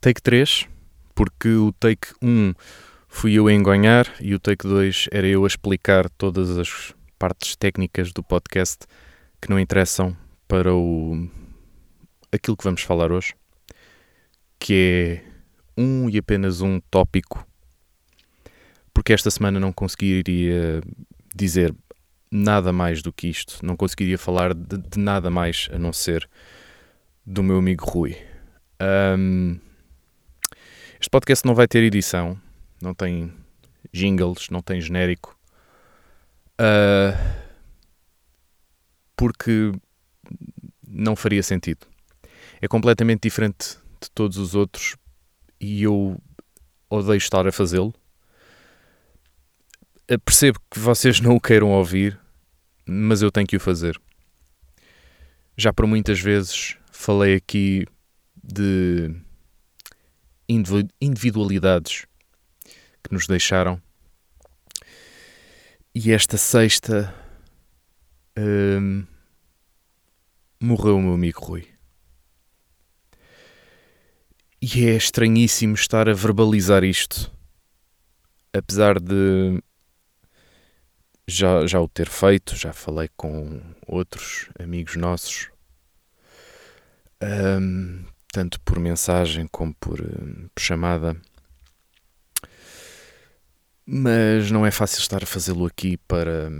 take 3, porque o take 1 fui eu a engonhar e o take 2 era eu a explicar todas as partes técnicas do podcast que não interessam para o aquilo que vamos falar hoje, que é um e apenas um tópico, porque esta semana não conseguiria dizer nada mais do que isto, não conseguiria falar de, de nada mais a não ser do meu amigo Rui. Um, este podcast não vai ter edição, não tem jingles, não tem genérico. Uh, porque não faria sentido. É completamente diferente de todos os outros e eu odeio estar a fazê-lo. Uh, percebo que vocês não o queiram ouvir, mas eu tenho que o fazer. Já por muitas vezes falei aqui de individualidades que nos deixaram. E esta sexta hum, morreu o meu amigo Rui. E é estranhíssimo estar a verbalizar isto, apesar de já, já o ter feito, já falei com outros amigos nossos, um, tanto por mensagem como por, hum, por chamada. Mas não é fácil estar a fazê-lo aqui para,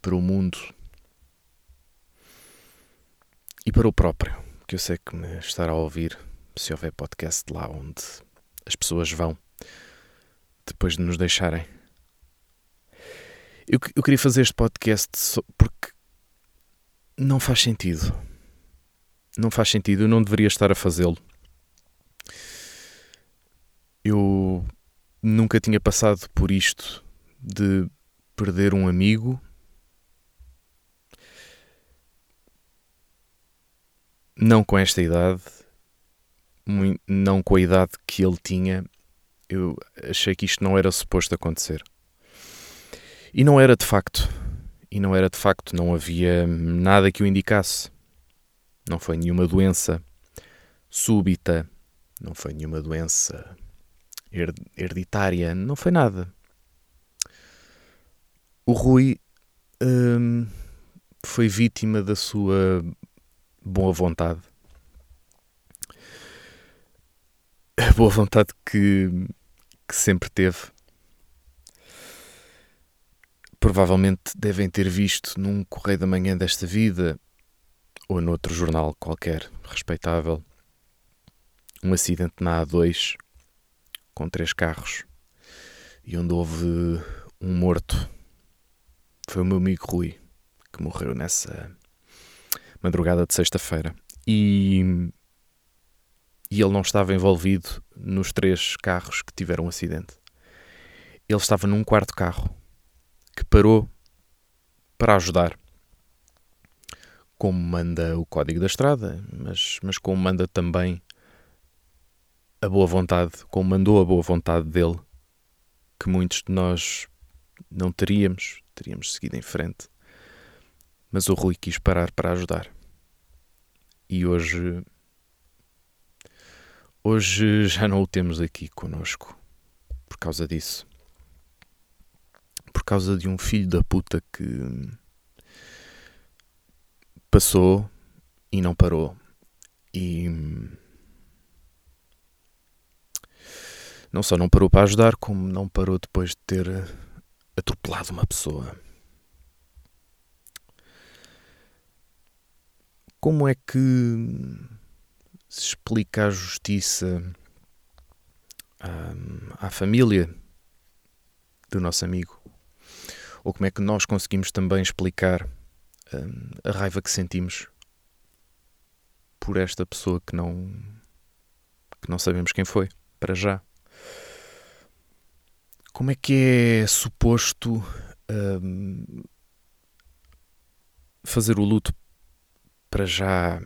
para o mundo e para o próprio, que eu sei que me estará a ouvir se houver podcast lá onde as pessoas vão depois de nos deixarem. Eu, eu queria fazer este podcast porque não faz sentido. Não faz sentido, eu não deveria estar a fazê-lo. Eu nunca tinha passado por isto de perder um amigo. Não com esta idade, não com a idade que ele tinha, eu achei que isto não era suposto acontecer. E não era de facto. E não era de facto, não havia nada que o indicasse. Não foi nenhuma doença súbita, não foi nenhuma doença hereditária, não foi nada. O Rui hum, foi vítima da sua boa vontade. A boa vontade que, que sempre teve. Provavelmente devem ter visto num Correio da Manhã desta vida ou noutro jornal qualquer respeitável um acidente na A2 com três carros e onde houve um morto. Foi o meu amigo Rui que morreu nessa madrugada de sexta-feira. E, e ele não estava envolvido nos três carros que tiveram um acidente. Ele estava num quarto carro que parou para ajudar. Como manda o código da estrada, mas, mas como manda também a boa vontade, como mandou a boa vontade dele, que muitos de nós não teríamos, teríamos seguido em frente. Mas o Rui quis parar para ajudar. E hoje. Hoje já não o temos aqui conosco por causa disso. Por causa de um filho da puta que passou e não parou. E não só não parou para ajudar, como não parou depois de ter atropelado uma pessoa. Como é que se explica a justiça à, à família do nosso amigo? Ou como é que nós conseguimos também explicar hum, a raiva que sentimos por esta pessoa que não que não sabemos quem foi, para já? Como é que é suposto um, fazer o luto para já?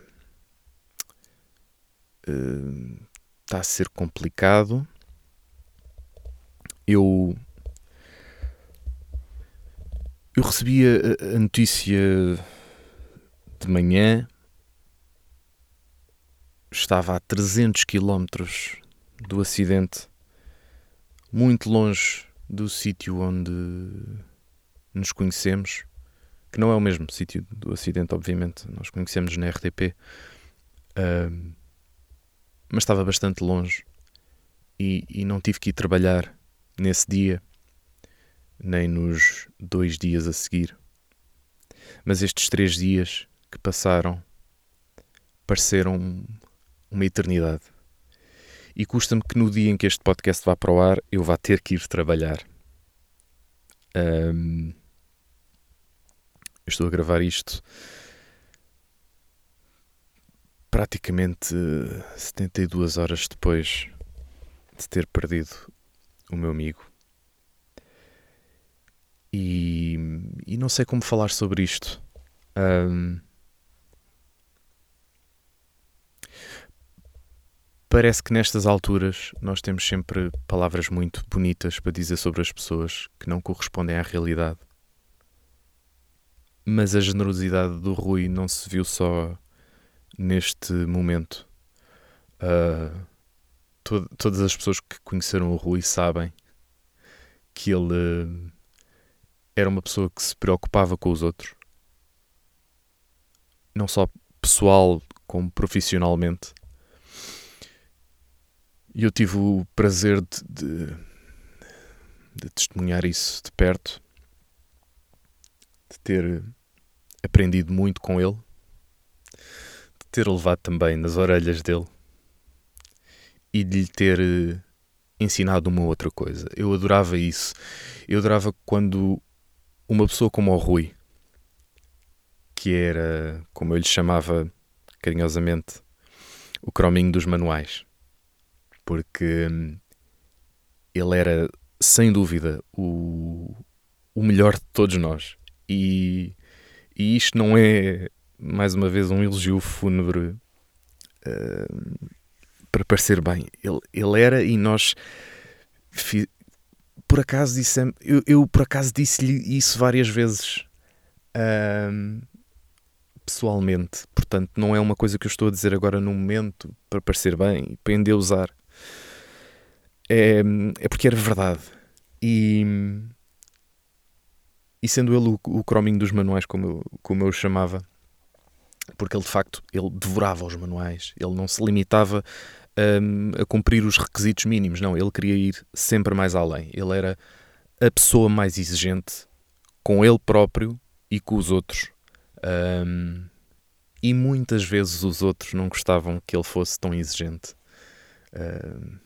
Está a ser complicado. Eu eu recebi a, a notícia de manhã. Estava a 300 km do acidente, muito longe do sítio onde nos conhecemos, que não é o mesmo sítio do acidente, obviamente, nós conhecemos na RTP, uh, mas estava bastante longe e, e não tive que ir trabalhar nesse dia, nem nos dois dias a seguir. Mas estes três dias que passaram pareceram uma eternidade. E custa-me que no dia em que este podcast vá para o ar eu vá ter que ir trabalhar. Um, eu estou a gravar isto praticamente 72 horas depois de ter perdido o meu amigo. E, e não sei como falar sobre isto. Um, parece que nestas alturas nós temos sempre palavras muito bonitas para dizer sobre as pessoas que não correspondem à realidade. Mas a generosidade do Rui não se viu só neste momento. Uh, to todas as pessoas que conheceram o Rui sabem que ele era uma pessoa que se preocupava com os outros, não só pessoal como profissionalmente. E eu tive o prazer de, de, de testemunhar isso de perto, de ter aprendido muito com ele, de ter levado também nas orelhas dele e de lhe ter eh, ensinado uma outra coisa. Eu adorava isso. Eu adorava quando uma pessoa como o Rui, que era, como eu lhe chamava carinhosamente, o crominho dos manuais, porque hum, ele era, sem dúvida, o, o melhor de todos nós. E, e isto não é, mais uma vez, um elogio fúnebre uh, para parecer bem. Ele, ele era e nós. Fi, por acaso disse eu, eu por acaso disse-lhe isso várias vezes uh, pessoalmente. Portanto não é uma coisa que eu estou a dizer agora no momento para parecer bem e para endeusar é, é porque era verdade. E, e sendo ele o, o crominho dos manuais, como eu, como eu o chamava, porque ele de facto ele devorava os manuais, ele não se limitava um, a cumprir os requisitos mínimos, não, ele queria ir sempre mais além. Ele era a pessoa mais exigente com ele próprio e com os outros. Um, e muitas vezes os outros não gostavam que ele fosse tão exigente. Um,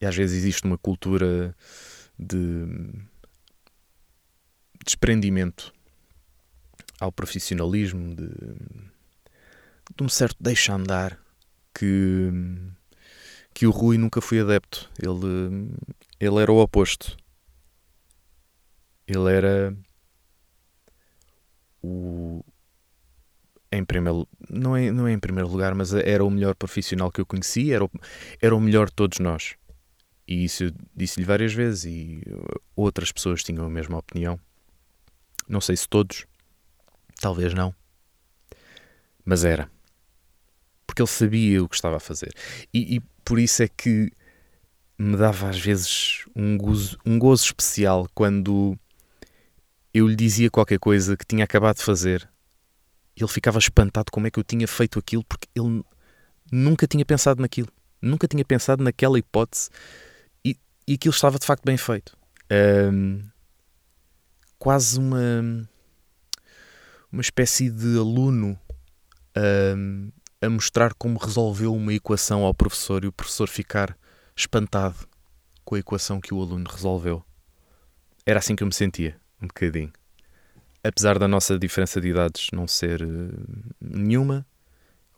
e às vezes existe uma cultura de desprendimento ao profissionalismo, de, de um certo deixa andar que, que o Rui nunca foi adepto. Ele, ele era o oposto. Ele era o em primeiro não é, não é em primeiro lugar, mas era o melhor profissional que eu conhecia, era o, era o melhor de todos nós. E isso eu disse-lhe várias vezes e outras pessoas tinham a mesma opinião. Não sei se todos, talvez não. Mas era. Porque ele sabia o que estava a fazer. E, e por isso é que me dava às vezes um gozo, um gozo especial quando eu lhe dizia qualquer coisa que tinha acabado de fazer. Ele ficava espantado como é que eu tinha feito aquilo, porque ele nunca tinha pensado naquilo. Nunca tinha pensado naquela hipótese e aquilo estava de facto bem feito. Um, quase uma, uma espécie de aluno um, a mostrar como resolveu uma equação ao professor e o professor ficar espantado com a equação que o aluno resolveu. Era assim que eu me sentia, um bocadinho. Apesar da nossa diferença de idades não ser uh, nenhuma,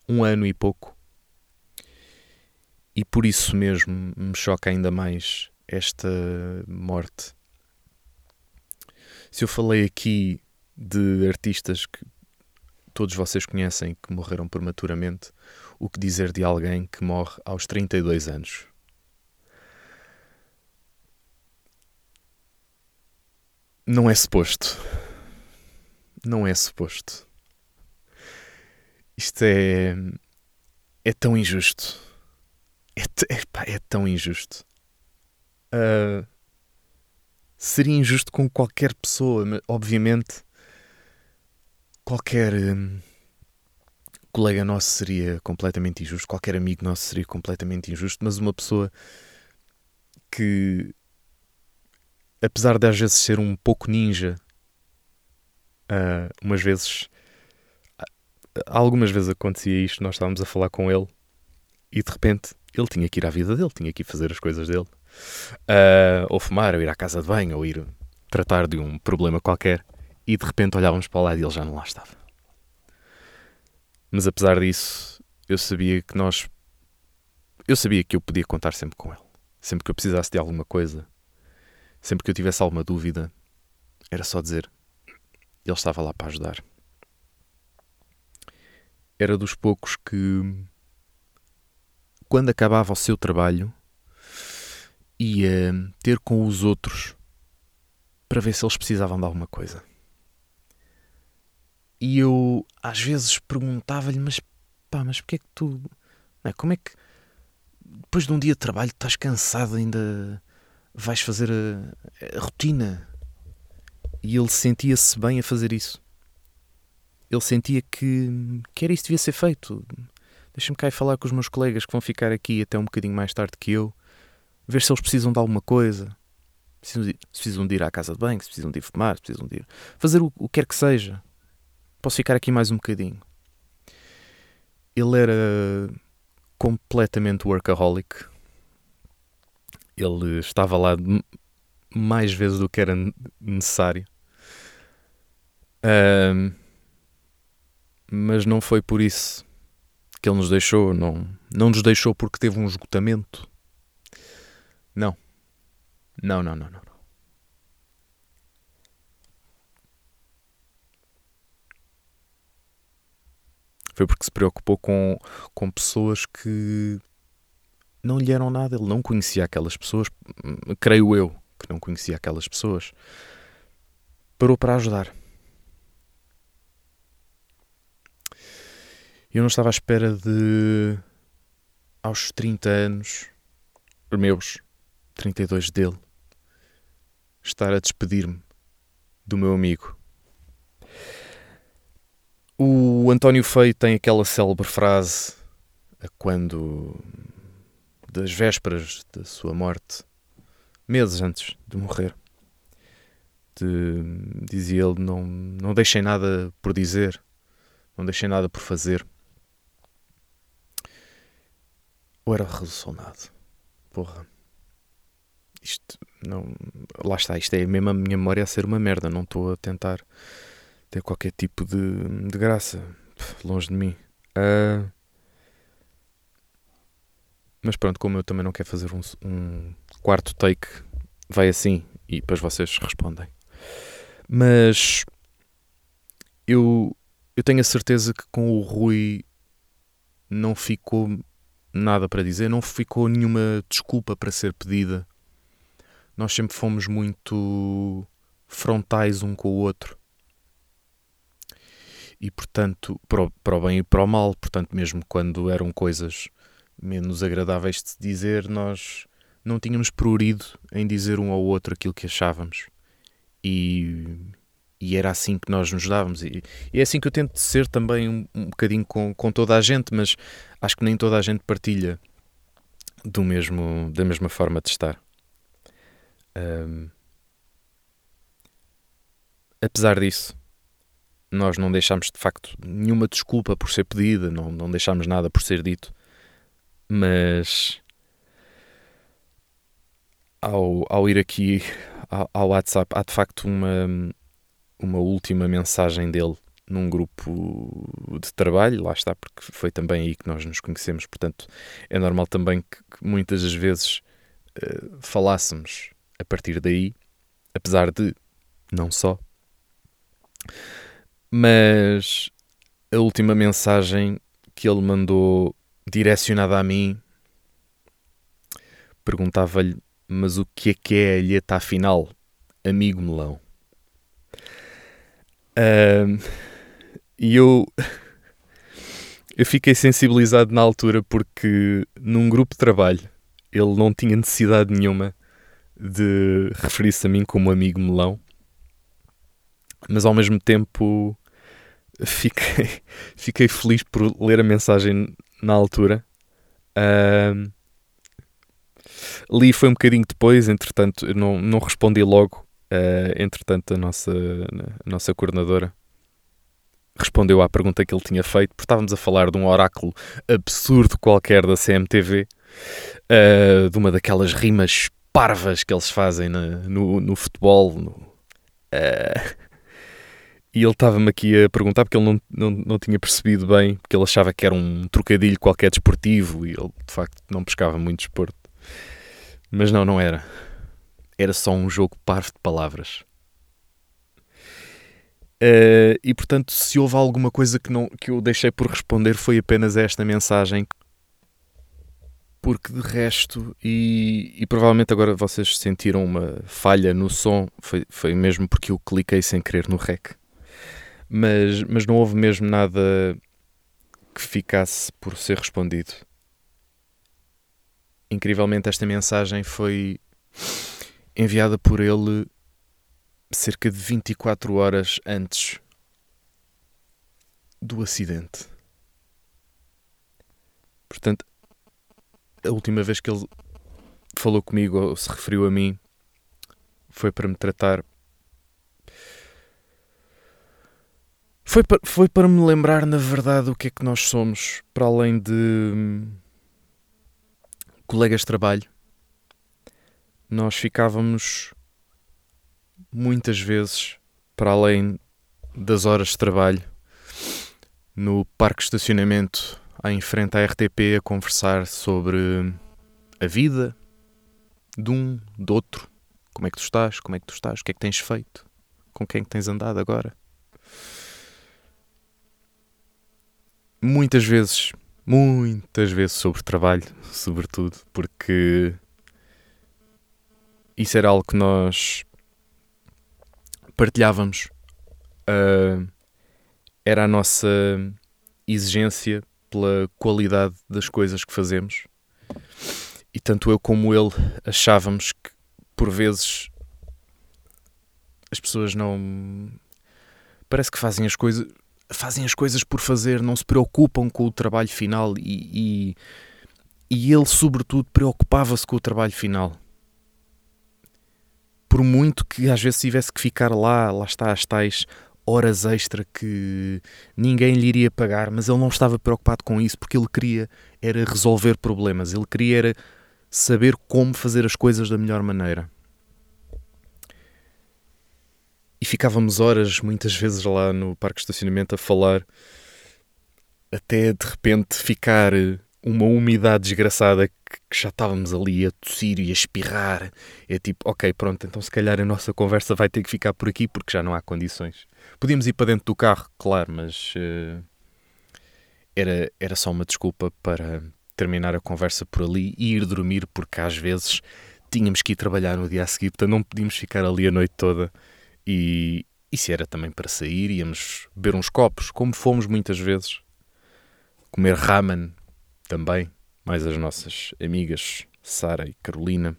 um ano e pouco. E por isso mesmo me choca ainda mais esta morte. Se eu falei aqui de artistas que todos vocês conhecem que morreram prematuramente, o que dizer de alguém que morre aos 32 anos? Não é suposto. Não é suposto. Isto é. É tão injusto. É, é, tão injusto. Uh, seria injusto com qualquer pessoa, obviamente. Qualquer. Um, colega nosso seria completamente injusto, qualquer amigo nosso seria completamente injusto, mas uma pessoa que, apesar de às vezes ser um pouco ninja, uh, umas vezes, algumas vezes acontecia isto, nós estávamos a falar com ele e de repente ele tinha que ir à vida dele, tinha que ir fazer as coisas dele, uh, ou fumar, ou ir à casa de banho, ou ir tratar de um problema qualquer, e de repente olhávamos para lado e ele já não lá estava. Mas apesar disso, eu sabia que nós. Eu sabia que eu podia contar sempre com ele. Sempre que eu precisasse de alguma coisa, sempre que eu tivesse alguma dúvida, era só dizer. Ele estava lá para ajudar. Era dos poucos que, quando acabava o seu trabalho, ia ter com os outros para ver se eles precisavam de alguma coisa. E eu às vezes perguntava-lhe, mas pá, mas porquê é que tu. É, como é que depois de um dia de trabalho estás cansado ainda vais fazer a, a rotina? E ele sentia-se bem a fazer isso. Ele sentia que, que era isso que devia ser feito. Deixa-me cá ir falar com os meus colegas que vão ficar aqui até um bocadinho mais tarde que eu, ver se eles precisam de alguma coisa. Se precisam de ir à casa de banho, se precisam de ir fumar, se precisam de ir fazer o, o que quer que seja. Posso ficar aqui mais um bocadinho. Ele era completamente workaholic. Ele estava lá mais vezes do que era necessário. Um, mas não foi por isso que ele nos deixou. Não, não nos deixou porque teve um esgotamento. Não. Não, não, não, não. Foi porque se preocupou com, com pessoas que não lhe eram nada. Ele não conhecia aquelas pessoas, creio eu que não conhecia aquelas pessoas. Parou para ajudar. Eu não estava à espera de, aos 30 anos, meus, 32 dele, estar a despedir-me do meu amigo o António Feio tem aquela célebre frase quando, das vésperas da sua morte, meses antes de morrer, de, dizia ele: não, não deixem nada por dizer, não deixem nada por fazer. Ou era resolucionado? Porra. Isto não. Lá está, isto é mesmo a minha memória a ser uma merda. Não estou a tentar ter qualquer tipo de, de graça. Longe de mim. Uh, mas pronto, como eu também não quero fazer um, um, quarto take, vai assim e depois vocês respondem. Mas eu, eu tenho a certeza que com o Rui não ficou nada para dizer, não ficou nenhuma desculpa para ser pedida. Nós sempre fomos muito frontais um com o outro e, portanto, para o, bem e para o mal, portanto, mesmo quando eram coisas menos agradáveis de se dizer, nós não tínhamos prurido em dizer um ao outro aquilo que achávamos. E, e era assim que nós nos dávamos. E, e é assim que eu tento ser também um, um bocadinho com, com toda a gente, mas acho que nem toda a gente partilha do mesmo, da mesma forma de estar. Um, apesar disso, nós não deixámos de facto nenhuma desculpa por ser pedida, não, não deixámos nada por ser dito, mas ao, ao ir aqui ao, ao WhatsApp há de facto uma, uma última mensagem dele num grupo de trabalho, lá está, porque foi também aí que nós nos conhecemos, portanto é normal também que, que muitas das vezes uh, falássemos a partir daí, apesar de não só mas a última mensagem que ele mandou direcionada a mim perguntava-lhe: Mas o que é que é a alheta afinal, amigo melão? Uh, e eu. eu fiquei sensibilizado na altura porque num grupo de trabalho ele não tinha necessidade nenhuma de referir-se a mim como amigo melão, mas ao mesmo tempo fiquei, fiquei feliz por ler a mensagem na altura. Uh, li foi um bocadinho depois, entretanto, não, não respondi logo. Uh, entretanto, a nossa, a nossa coordenadora respondeu à pergunta que ele tinha feito, porque estávamos a falar de um oráculo absurdo qualquer da CMTV, uh, de uma daquelas rimas parvas que eles fazem na, no, no futebol. No, uh, e ele estava-me aqui a perguntar porque ele não, não, não tinha percebido bem, porque ele achava que era um trocadilho qualquer desportivo e ele de facto não pescava muito desporto. Mas não, não era. Era só um jogo parvo de palavras. Uh, e portanto, se houve alguma coisa que, não, que eu deixei por responder, foi apenas esta mensagem. Porque de resto, e, e provavelmente agora vocês sentiram uma falha no som, foi, foi mesmo porque eu cliquei sem querer no REC. Mas, mas não houve mesmo nada que ficasse por ser respondido. Incrivelmente, esta mensagem foi enviada por ele cerca de 24 horas antes do acidente. Portanto, a última vez que ele falou comigo ou se referiu a mim foi para me tratar. Foi para, foi para me lembrar, na verdade, o que é que nós somos, para além de hum, colegas de trabalho. Nós ficávamos muitas vezes, para além das horas de trabalho, no parque de estacionamento em frente à RTP a conversar sobre a vida de um, do outro. Como é que tu estás? Como é que tu estás? O que é que tens feito? Com quem é que tens andado agora? Muitas vezes, muitas vezes sobre trabalho, sobretudo, porque isso era algo que nós partilhávamos. Uh, era a nossa exigência pela qualidade das coisas que fazemos. E tanto eu como ele achávamos que, por vezes, as pessoas não. Parece que fazem as coisas. Fazem as coisas por fazer, não se preocupam com o trabalho final e, e, e ele, sobretudo, preocupava-se com o trabalho final por muito que às vezes tivesse que ficar lá, lá está, as tais horas extra que ninguém lhe iria pagar, mas ele não estava preocupado com isso porque ele queria era resolver problemas, ele queria era saber como fazer as coisas da melhor maneira. E ficávamos horas, muitas vezes, lá no parque de estacionamento a falar, até de repente ficar uma umidade desgraçada que, já estávamos ali a tossir e a espirrar. É tipo, ok, pronto, então se calhar a nossa conversa vai ter que ficar por aqui porque já não há condições. Podíamos ir para dentro do carro, claro, mas uh, era, era só uma desculpa para terminar a conversa por ali e ir dormir porque às vezes tínhamos que ir trabalhar no dia a seguir, portanto não podíamos ficar ali a noite toda. E, e se era também para sair, íamos beber uns copos, como fomos muitas vezes, comer ramen também, mais as nossas amigas Sara e Carolina.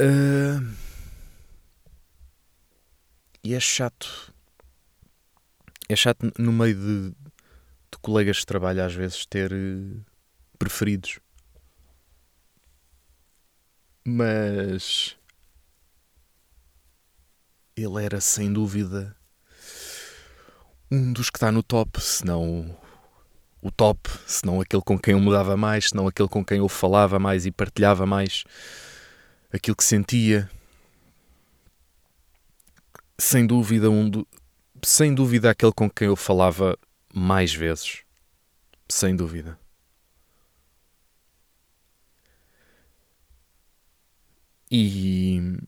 Uh, e é chato. É chato no meio de, de colegas de trabalho às vezes ter uh, preferidos. Mas ele era sem dúvida um dos que está no top, se não o top, se não aquele com quem eu mudava mais, se não aquele com quem eu falava mais e partilhava mais aquilo que sentia. Sem dúvida, um do, sem dúvida aquele com quem eu falava mais vezes. Sem dúvida. E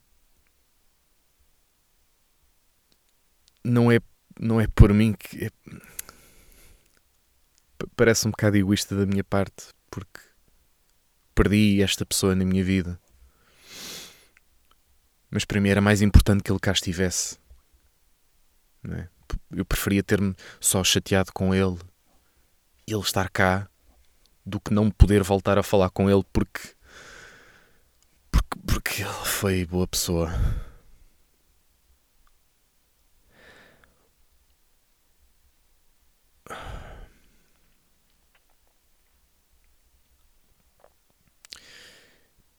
não é não é por mim que. É... Parece um bocado egoísta da minha parte, porque perdi esta pessoa na minha vida. Mas para mim era mais importante que ele cá estivesse. É? eu preferia ter-me só chateado com ele, ele estar cá, do que não poder voltar a falar com ele porque. Porque, porque ele foi boa pessoa.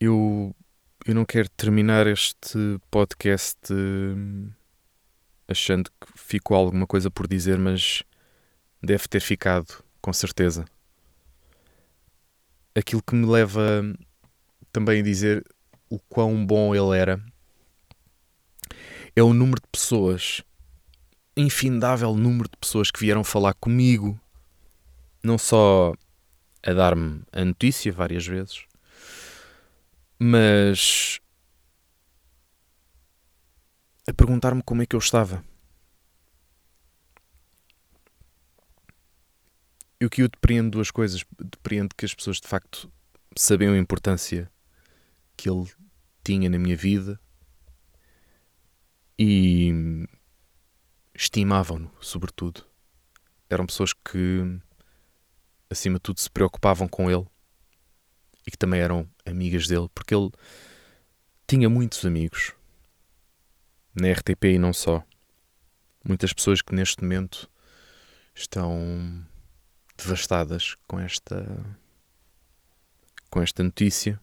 Eu, eu não quero terminar este podcast hum, achando que ficou alguma coisa por dizer, mas deve ter ficado, com certeza. Aquilo que me leva também a dizer o quão bom ele era é o número de pessoas, infindável número de pessoas que vieram falar comigo, não só a dar-me a notícia várias vezes, mas a perguntar-me como é que eu estava. E o que eu depreendo duas coisas. Depreendo que as pessoas de facto sabiam a importância que ele tinha na minha vida e estimavam-no, sobretudo. Eram pessoas que, acima de tudo, se preocupavam com ele e que também eram amigas dele, porque ele tinha muitos amigos na RTP e não só. Muitas pessoas que neste momento estão devastadas com esta com esta notícia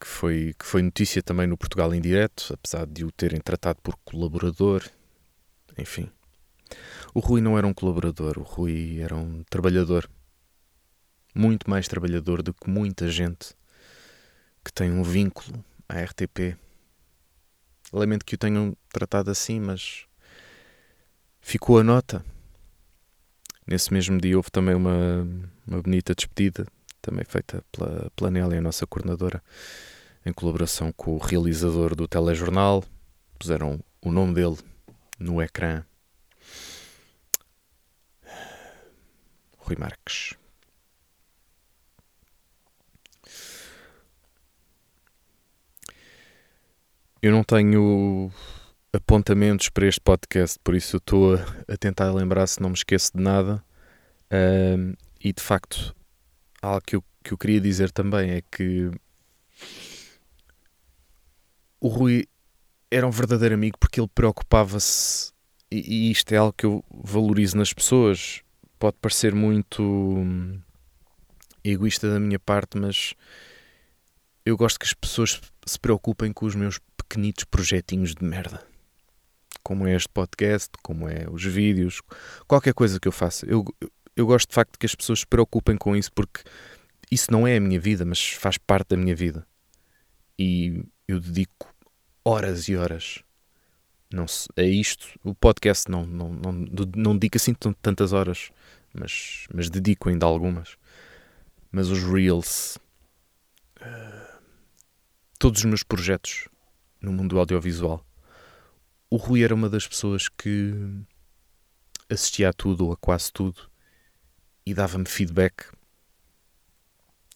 que foi que foi notícia também no Portugal em direto, apesar de o terem tratado por colaborador, enfim. O Rui não era um colaborador, o Rui era um trabalhador. Muito mais trabalhador do que muita gente que tem um vínculo à RTP. Lamento que o tenham tratado assim, mas ficou a nota. Nesse mesmo dia houve também uma, uma bonita despedida, também feita pela, Nélia, a nossa coordenadora, em colaboração com o realizador do telejornal. Puseram o nome dele no ecrã Rui Marques. Eu não tenho apontamentos para este podcast, por isso estou a, tentar lembrar se não me esqueço de nada. Um, e de facto, algo que eu, que eu queria dizer também é que o Rui era um verdadeiro amigo porque ele preocupava-se, e, e isto é algo que eu valorizo nas pessoas pode parecer muito hum, egoísta da minha parte, mas eu gosto que as pessoas se preocupem com os meus pequenitos projetinhos de merda. Como é este podcast, como é os vídeos, qualquer coisa que eu faça. Eu, eu gosto de facto que as pessoas se preocupem com isso porque isso não é a minha vida, mas faz parte da minha vida. E eu dedico horas e horas não é isto. O podcast não, não, não, não dedica assim tantas horas, mas, mas dedico ainda algumas. Mas os Reels, uh, todos os meus projetos no mundo audiovisual, o Rui era uma das pessoas que assistia a tudo ou a quase tudo e dava-me feedback.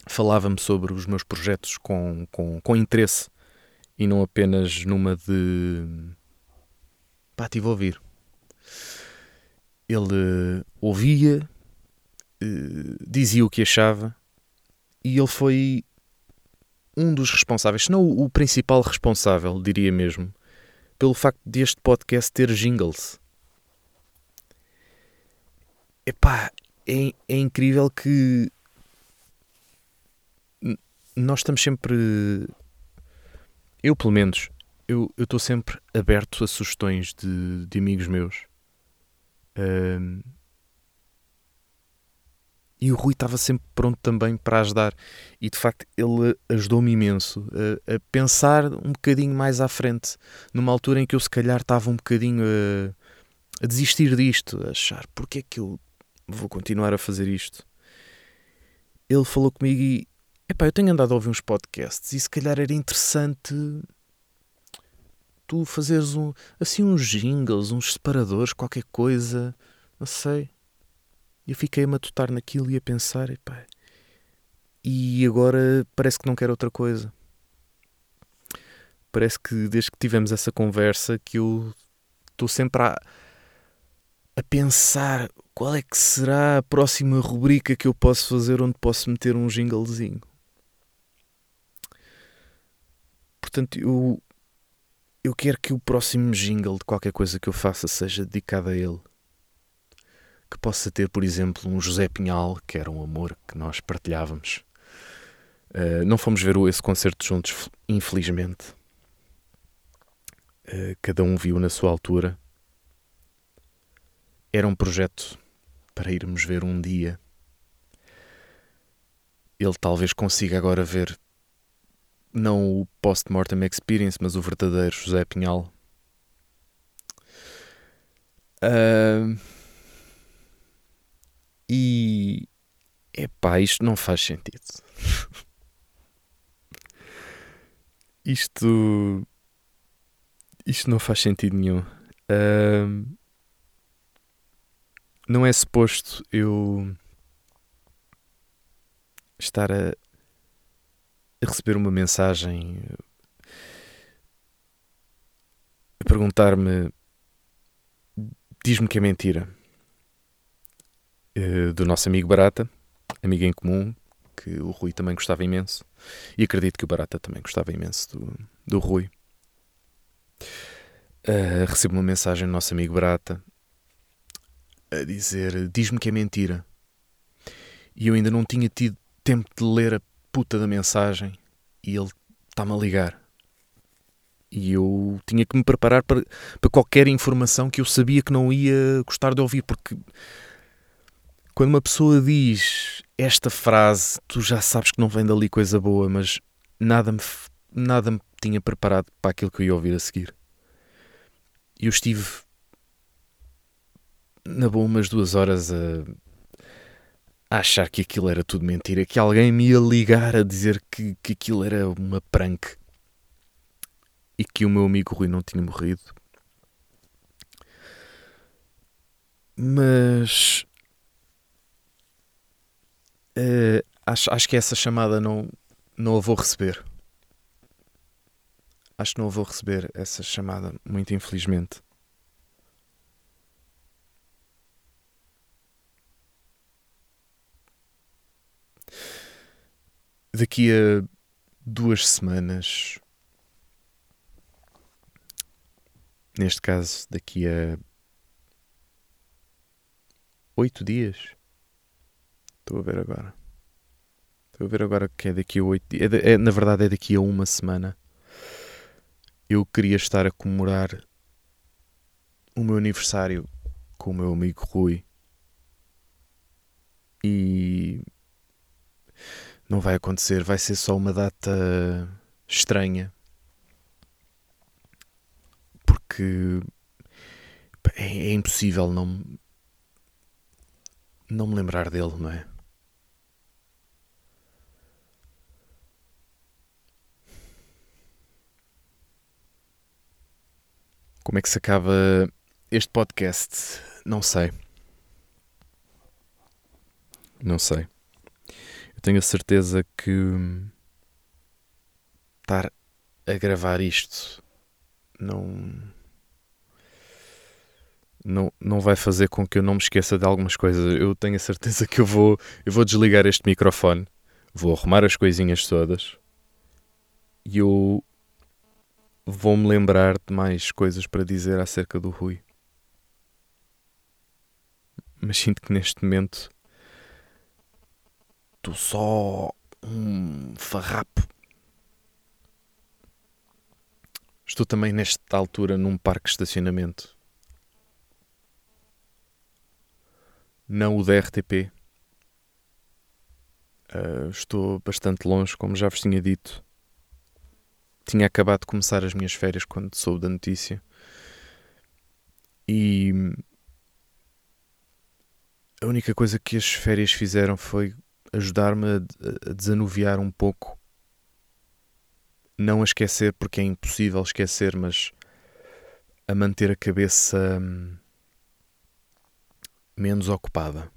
Falava-me sobre os meus projetos com, com, com interesse e não apenas numa de pá, estive a ouvir. Ele uh, ouvia, uh, dizia o que achava e ele foi um dos responsáveis, se não o, principal responsável, diria mesmo, pelo facto deste podcast ter jingles. Epá, é, é incrível que nós estamos sempre. Eu, pelo menos, eu estou sempre aberto a sugestões de, de amigos meus. E o Rui estava sempre pronto também para ajudar. E de facto ele ajudou-me imenso a, a, pensar um bocadinho mais à frente, numa altura em que eu se calhar estava um bocadinho a, a desistir disto, a achar porque é que eu vou continuar a fazer isto. Ele falou comigo e epá, eu tenho andado a ouvir uns podcasts e se calhar era interessante tu fazeres um, assim uns jingles, uns separadores, qualquer coisa, não sei. Eu fiquei a matutar naquilo e a pensar, e agora parece que não quero outra coisa. parece que desde que tivemos essa conversa que eu estou sempre a, a pensar qual é que será a próxima rubrica que eu posso fazer onde posso meter um jinglezinho. Portanto, eu, eu quero que o próximo jingle de qualquer coisa que eu faça seja dedicado a ele. Que possa ter, por exemplo, um José Pinhal, que era um amor que nós partilhávamos. Uh, não fomos ver esse concerto juntos, infelizmente. Uh, cada um viu na sua altura. Era um projeto para irmos ver um dia. Ele talvez consiga agora ver não o Post-Mortem Experience, mas o verdadeiro José Pinhal. Uh, e epá, isto não faz sentido. isto isto não faz sentido nenhum. Não é suposto eu estar a, a receber uma mensagem a perguntar-me diz-me que é mentira uh, do nosso amigo Barata, amigo em comum, que o Rui também gostava imenso, e acredito que o Barata também gostava imenso do, do Rui. Uh, recebo uma mensagem do nosso amigo Barata a dizer: Diz-me que é mentira. E eu ainda não tinha tido tempo de ler a puta da mensagem e ele está-me a ligar. E eu tinha que me preparar para, para qualquer informação que eu sabia que não ia gostar de ouvir, porque quando uma pessoa diz esta frase, tu já sabes que não vem dali coisa boa, mas nada me, nada me tinha preparado para aquilo que eu ia ouvir a seguir. E eu estive na boa umas duas horas a, a, achar que aquilo era tudo mentira, que alguém me ia ligar a dizer que, que aquilo era uma prank e que o meu amigo Rui não tinha morrido. Mas uh, acho, acho que essa chamada não, não a vou receber. Acho que não a vou receber essa chamada, muito infelizmente. daqui a duas semanas, neste caso, daqui a oito dias, estou a ver agora. Estou a ver agora que é daqui a oito dias. É, é, na verdade, é daqui a uma semana. Eu queria estar a comemorar o meu aniversário com o meu amigo Rui. E não vai acontecer, vai ser só uma data estranha. Porque é, é impossível não não me lembrar dele, não é? Como é que se acaba este podcast? Não sei. Não sei tenho a certeza que estar a gravar isto não não, não vai fazer com que eu não me esqueça de algumas coisas. Eu tenho a certeza que eu vou, eu vou desligar este microfone, vou arrumar as coisinhas todas e eu vou-me lembrar de mais coisas para dizer acerca do Rui. Mas sinto que neste momento Estou só um farrapo. Estou também nesta altura num parque de estacionamento. Não o da RTP. Uh, ah, estou bastante longe, como já vos tinha dito. Tinha acabado de começar as minhas férias quando soube da notícia. E a única coisa que as férias fizeram foi ajudar-me a, desanuviar um pouco. Não a esquecer, porque é impossível esquecer, mas a manter a cabeça hum, menos ocupada.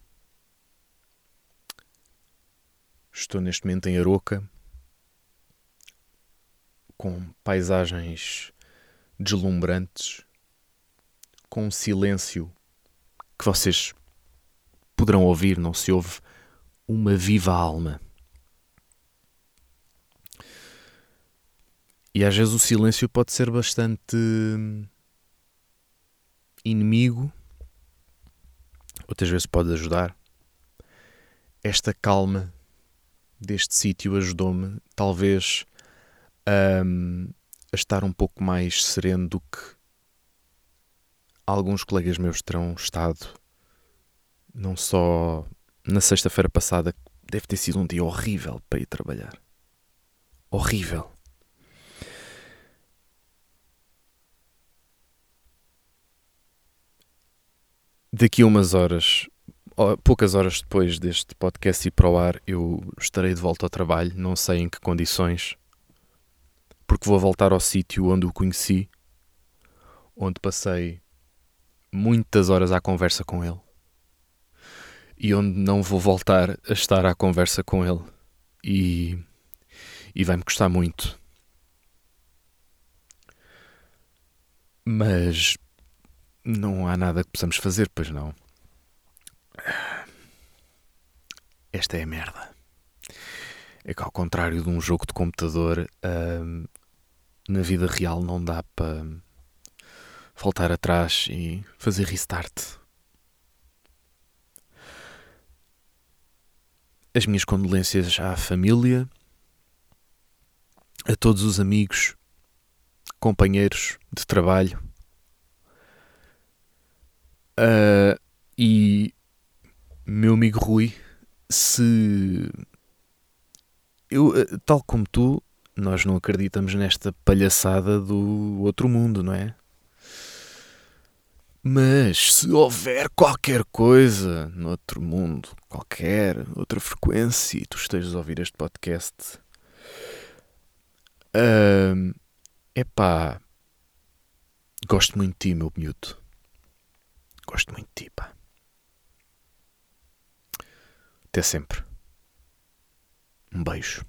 Estou neste momento em Aroca, com paisagens deslumbrantes, com um silêncio que vocês poderão ouvir, não se ouve uma viva alma. E às vezes o silêncio pode ser bastante inimigo, outras vezes pode ajudar. Esta calma deste sítio ajudou-me, talvez, a, estar um pouco mais sereno do que alguns colegas meus terão estado, não só na sexta-feira passada, deve ter sido um dia horrível para ir trabalhar. Horrível. Daqui a umas horas, poucas horas depois deste podcast ir para o ar, eu estarei de volta ao trabalho, não sei em que condições, porque vou voltar ao sítio onde o conheci, onde passei muitas horas à conversa com ele e onde não vou voltar a estar à conversa com ele e, e vai-me custar muito. Mas não há nada que possamos fazer, pois não. Esta é a merda. É que ao contrário de um jogo de computador, hum, na vida real não dá para voltar atrás e fazer restart. As minhas condolências à família, a todos os amigos, companheiros de trabalho Uh, e meu amigo Rui, se eu, ah, tal como tu, nós não acreditamos nesta palhaçada do outro mundo, não é? Mas se houver qualquer coisa no outro mundo, qualquer outra frequência, e tu estejas a ouvir este podcast, é uh, epá, gosto muito de ti, meu miúdo. Gosto muito de ti, pá. Até sempre. Um beijo.